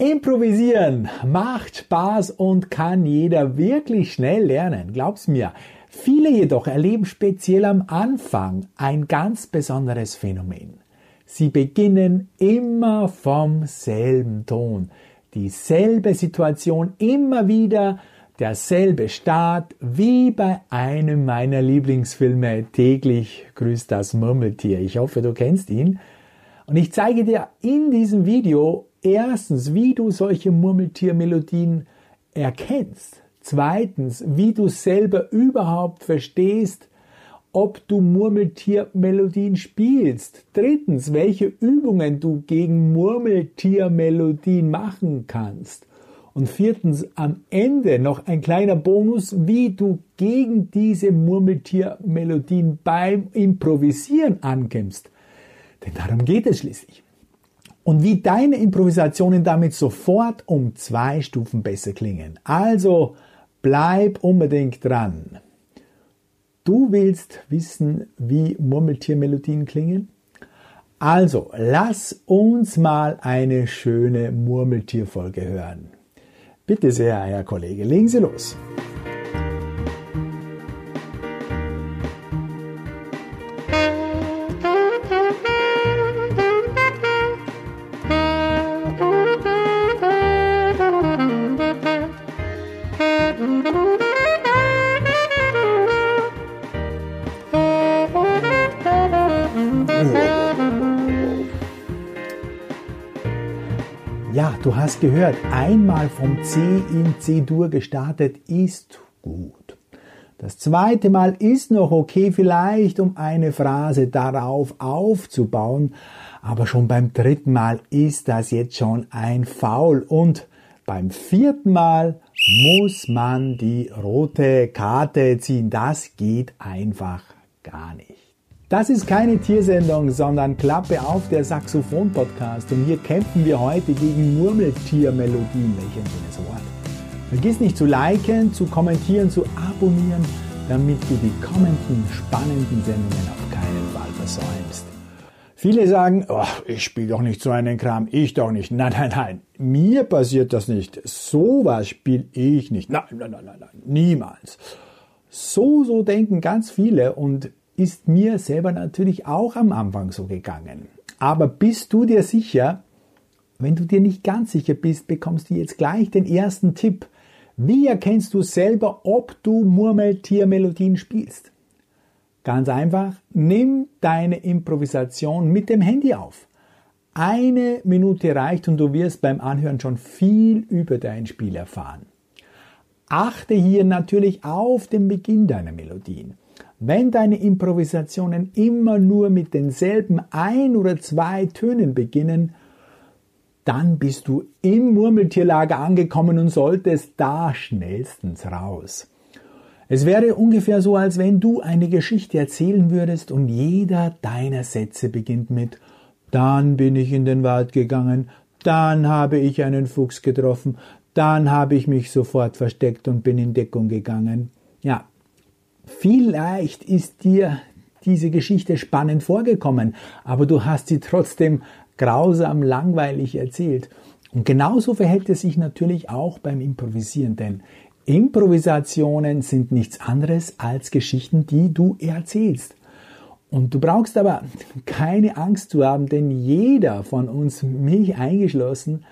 Improvisieren macht Spaß und kann jeder wirklich schnell lernen, glaub's mir. Viele jedoch erleben speziell am Anfang ein ganz besonderes Phänomen. Sie beginnen immer vom selben Ton, dieselbe Situation immer wieder, derselbe Start wie bei einem meiner Lieblingsfilme täglich grüßt das Murmeltier. Ich hoffe, du kennst ihn. Und ich zeige dir in diesem Video erstens, wie du solche Murmeltiermelodien erkennst. Zweitens, wie du selber überhaupt verstehst, ob du Murmeltiermelodien spielst. Drittens, welche Übungen du gegen Murmeltiermelodien machen kannst. Und viertens, am Ende noch ein kleiner Bonus, wie du gegen diese Murmeltiermelodien beim Improvisieren ankämpfst. Denn darum geht es schließlich. Und wie deine Improvisationen damit sofort um zwei Stufen besser klingen. Also bleib unbedingt dran. Du willst wissen, wie Murmeltiermelodien klingen? Also, lass uns mal eine schöne Murmeltierfolge hören. Bitte sehr, Herr Kollege, legen Sie los. Ja, du hast gehört, einmal vom C in C-Dur gestartet ist gut. Das zweite Mal ist noch okay, vielleicht um eine Phrase darauf aufzubauen, aber schon beim dritten Mal ist das jetzt schon ein Foul und beim vierten Mal muss man die rote Karte ziehen. Das geht einfach gar nicht. Das ist keine Tiersendung, sondern Klappe auf der Saxophon-Podcast und hier kämpfen wir heute gegen Murmeltiermelodien. Welch ein schönes Wort. Vergiss nicht zu liken, zu kommentieren, zu abonnieren, damit du die kommenden spannenden Sendungen auf keinen Fall versäumst. Viele sagen, oh, ich spiele doch nicht so einen Kram, ich doch nicht. Nein, nein, nein, mir passiert das nicht. Sowas spiele ich nicht. Nein, nein, nein, nein, nein, niemals. So, so denken ganz viele und ist mir selber natürlich auch am Anfang so gegangen. Aber bist du dir sicher? Wenn du dir nicht ganz sicher bist, bekommst du jetzt gleich den ersten Tipp. Wie erkennst du selber, ob du Murmeltiermelodien spielst? Ganz einfach, nimm deine Improvisation mit dem Handy auf. Eine Minute reicht und du wirst beim Anhören schon viel über dein Spiel erfahren. Achte hier natürlich auf den Beginn deiner Melodien. Wenn deine Improvisationen immer nur mit denselben ein oder zwei Tönen beginnen, dann bist du im Murmeltierlager angekommen und solltest da schnellstens raus. Es wäre ungefähr so, als wenn du eine Geschichte erzählen würdest und jeder deiner Sätze beginnt mit Dann bin ich in den Wald gegangen, dann habe ich einen Fuchs getroffen, dann habe ich mich sofort versteckt und bin in Deckung gegangen. Ja, Vielleicht ist dir diese Geschichte spannend vorgekommen, aber du hast sie trotzdem grausam langweilig erzählt. Und genauso verhält es sich natürlich auch beim Improvisieren, denn Improvisationen sind nichts anderes als Geschichten, die du erzählst. Und du brauchst aber keine Angst zu haben, denn jeder von uns, mich eingeschlossen,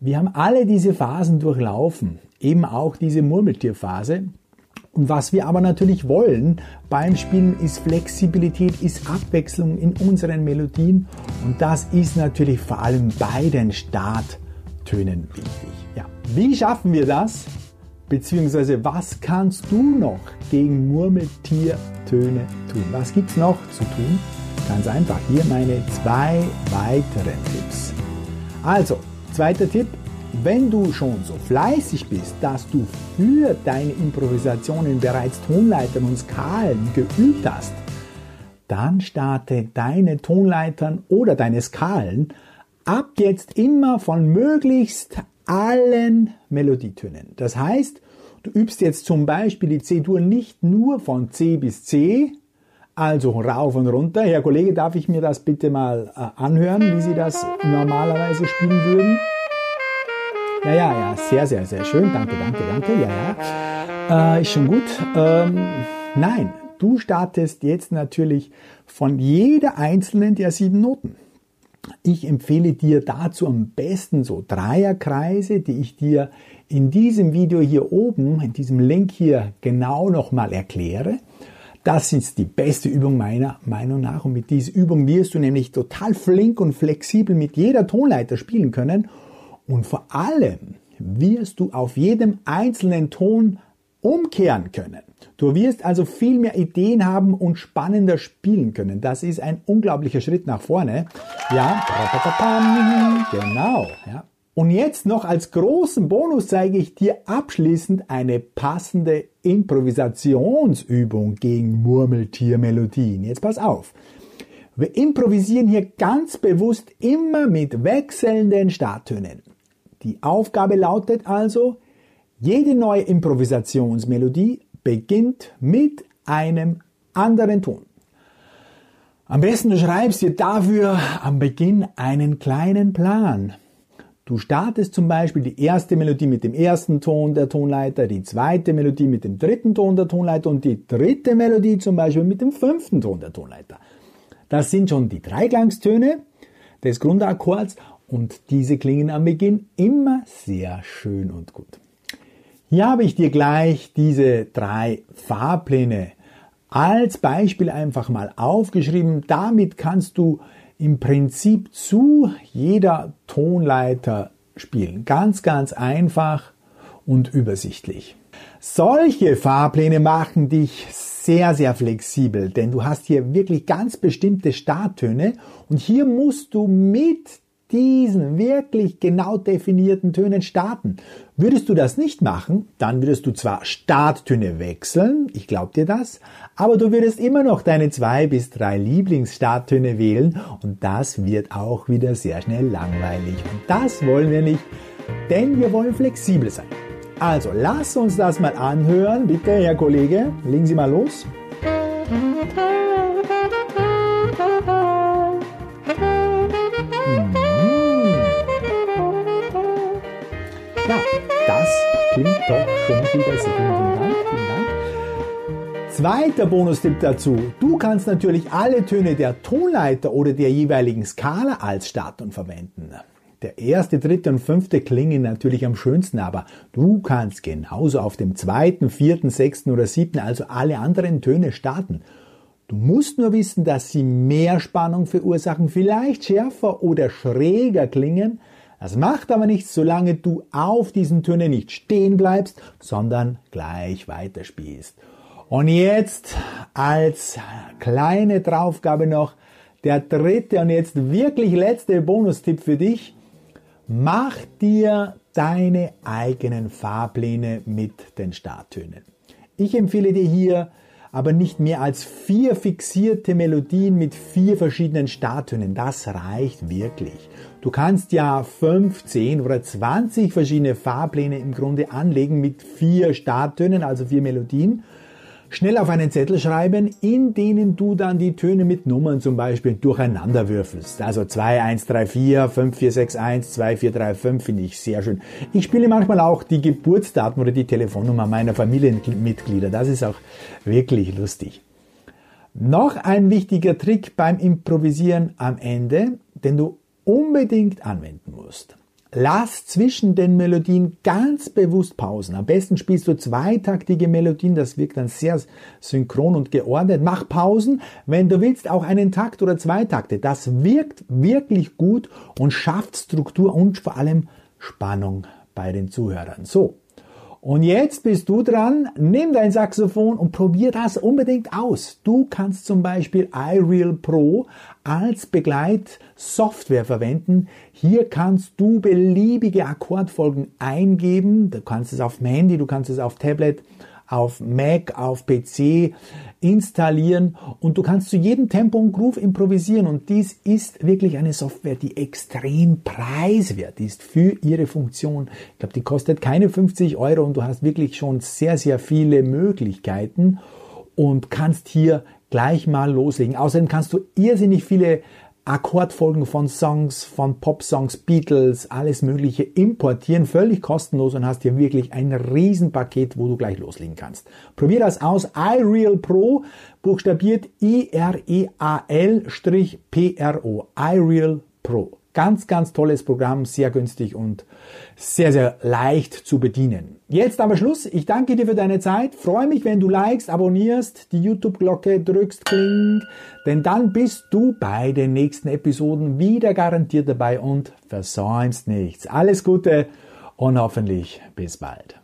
wir haben alle diese Phasen durchlaufen, eben auch diese Murmeltierphase, und was wir aber natürlich wollen beim Spielen ist Flexibilität, ist Abwechslung in unseren Melodien und das ist natürlich vor allem bei den Starttönen wichtig. Ja. Wie schaffen wir das? Beziehungsweise was kannst du noch gegen Murmeltiertöne tun? Was gibt es noch zu tun? Ganz einfach, hier meine zwei weiteren Tipps. Also, zweiter Tipp, wenn du schon so fleißig bist, dass du für deine Improvisationen bereits Tonleitern und Skalen geübt hast, dann starte deine Tonleitern oder deine Skalen ab jetzt immer von möglichst allen Melodietönen. Das heißt, du übst jetzt zum Beispiel die C-Dur nicht nur von C bis C, also rauf und runter. Herr Kollege, darf ich mir das bitte mal äh, anhören, wie Sie das normalerweise spielen würden? Ja, ja, ja, sehr, sehr, sehr schön. Danke, danke, danke. Ja, ja. Äh, ist schon gut. Ähm, nein, du startest jetzt natürlich von jeder einzelnen der sieben Noten. Ich empfehle dir dazu am besten so Dreierkreise, die ich dir in diesem Video hier oben, in diesem Link hier genau nochmal erkläre. Das ist die beste Übung meiner Meinung nach und mit dieser Übung wirst du nämlich total flink und flexibel mit jeder Tonleiter spielen können und vor allem wirst du auf jedem einzelnen Ton umkehren können. Du wirst also viel mehr Ideen haben und spannender spielen können. Das ist ein unglaublicher Schritt nach vorne. Ja, genau. Ja. Und jetzt noch als großen Bonus zeige ich dir abschließend eine passende Improvisationsübung gegen Murmeltiermelodien. Jetzt pass auf. Wir improvisieren hier ganz bewusst immer mit wechselnden Starttönen. Die Aufgabe lautet also, jede neue Improvisationsmelodie beginnt mit einem anderen Ton. Am besten schreibst dir dafür am Beginn einen kleinen Plan. Du startest zum Beispiel die erste Melodie mit dem ersten Ton der Tonleiter, die zweite Melodie mit dem dritten Ton der Tonleiter und die dritte Melodie zum Beispiel mit dem fünften Ton der Tonleiter. Das sind schon die Dreiklangstöne des Grundakkords und diese klingen am Beginn immer sehr schön und gut. Hier habe ich dir gleich diese drei Fahrpläne als Beispiel einfach mal aufgeschrieben. Damit kannst du im Prinzip zu jeder Tonleiter spielen. Ganz, ganz einfach und übersichtlich. Solche Fahrpläne machen dich sehr, sehr flexibel, denn du hast hier wirklich ganz bestimmte Starttöne und hier musst du mit diesen wirklich genau definierten Tönen starten. Würdest du das nicht machen, dann würdest du zwar Starttöne wechseln, ich glaube dir das, aber du würdest immer noch deine zwei bis drei Lieblingsstarttöne wählen und das wird auch wieder sehr schnell langweilig. Und das wollen wir nicht, denn wir wollen flexibel sein. Also lass uns das mal anhören. Bitte, Herr Kollege, legen Sie mal los. Klingt doch schon besser. Vielen Dank, vielen Dank. Zweiter Bonustipp dazu. Du kannst natürlich alle Töne der Tonleiter oder der jeweiligen Skala als Startton verwenden. Der erste, dritte und fünfte klingen natürlich am schönsten, aber du kannst genauso auf dem zweiten, vierten, sechsten oder siebten, also alle anderen Töne starten. Du musst nur wissen, dass sie mehr Spannung verursachen, vielleicht schärfer oder schräger klingen, das macht aber nichts, solange du auf diesen Tönen nicht stehen bleibst, sondern gleich weiterspielst. Und jetzt als kleine Draufgabe noch der dritte und jetzt wirklich letzte Bonustipp für dich. Mach dir deine eigenen Fahrpläne mit den Starttönen. Ich empfehle dir hier aber nicht mehr als vier fixierte Melodien mit vier verschiedenen Starttönen. Das reicht wirklich. Du kannst ja 15 oder 20 verschiedene Fahrpläne im Grunde anlegen mit vier Starttönen, also vier Melodien schnell auf einen Zettel schreiben, in denen du dann die Töne mit Nummern zum Beispiel durcheinander würfelst. Also 2, 1, 3, 4, 5, 4, 6, 1, 2, 4, 3, 5 finde ich sehr schön. Ich spiele manchmal auch die Geburtsdaten oder die Telefonnummer meiner Familienmitglieder. Das ist auch wirklich lustig. Noch ein wichtiger Trick beim Improvisieren am Ende, den du unbedingt anwenden musst. Lass zwischen den Melodien ganz bewusst Pausen. Am besten spielst du zweitaktige Melodien, das wirkt dann sehr synchron und geordnet. Mach Pausen, wenn du willst, auch einen Takt oder zwei Takte. Das wirkt wirklich gut und schafft Struktur und vor allem Spannung bei den Zuhörern. So, und jetzt bist du dran, nimm dein Saxophon und probier das unbedingt aus. Du kannst zum Beispiel iReal Pro als Begleitsoftware verwenden. Hier kannst du beliebige Akkordfolgen eingeben. Du kannst es auf dem Handy, du kannst es auf Tablet auf Mac, auf PC installieren und du kannst zu jedem Tempo und Groove improvisieren und dies ist wirklich eine Software, die extrem preiswert ist für ihre Funktion. Ich glaube, die kostet keine 50 Euro und du hast wirklich schon sehr, sehr viele Möglichkeiten und kannst hier gleich mal loslegen. Außerdem kannst du irrsinnig viele Akkordfolgen von Songs, von Pop-Songs, Beatles, alles Mögliche importieren, völlig kostenlos und hast hier wirklich ein Riesenpaket, wo du gleich loslegen kannst. Probier das aus. iReal Pro, buchstabiert I-R-E-A-L-P-R-O. iReal Pro. Ganz, ganz tolles Programm, sehr günstig und sehr, sehr leicht zu bedienen. Jetzt aber Schluss. Ich danke dir für deine Zeit. Freue mich, wenn du likest, abonnierst, die YouTube-Glocke drückst, kling, denn dann bist du bei den nächsten Episoden wieder garantiert dabei und versäumst nichts. Alles Gute und hoffentlich bis bald.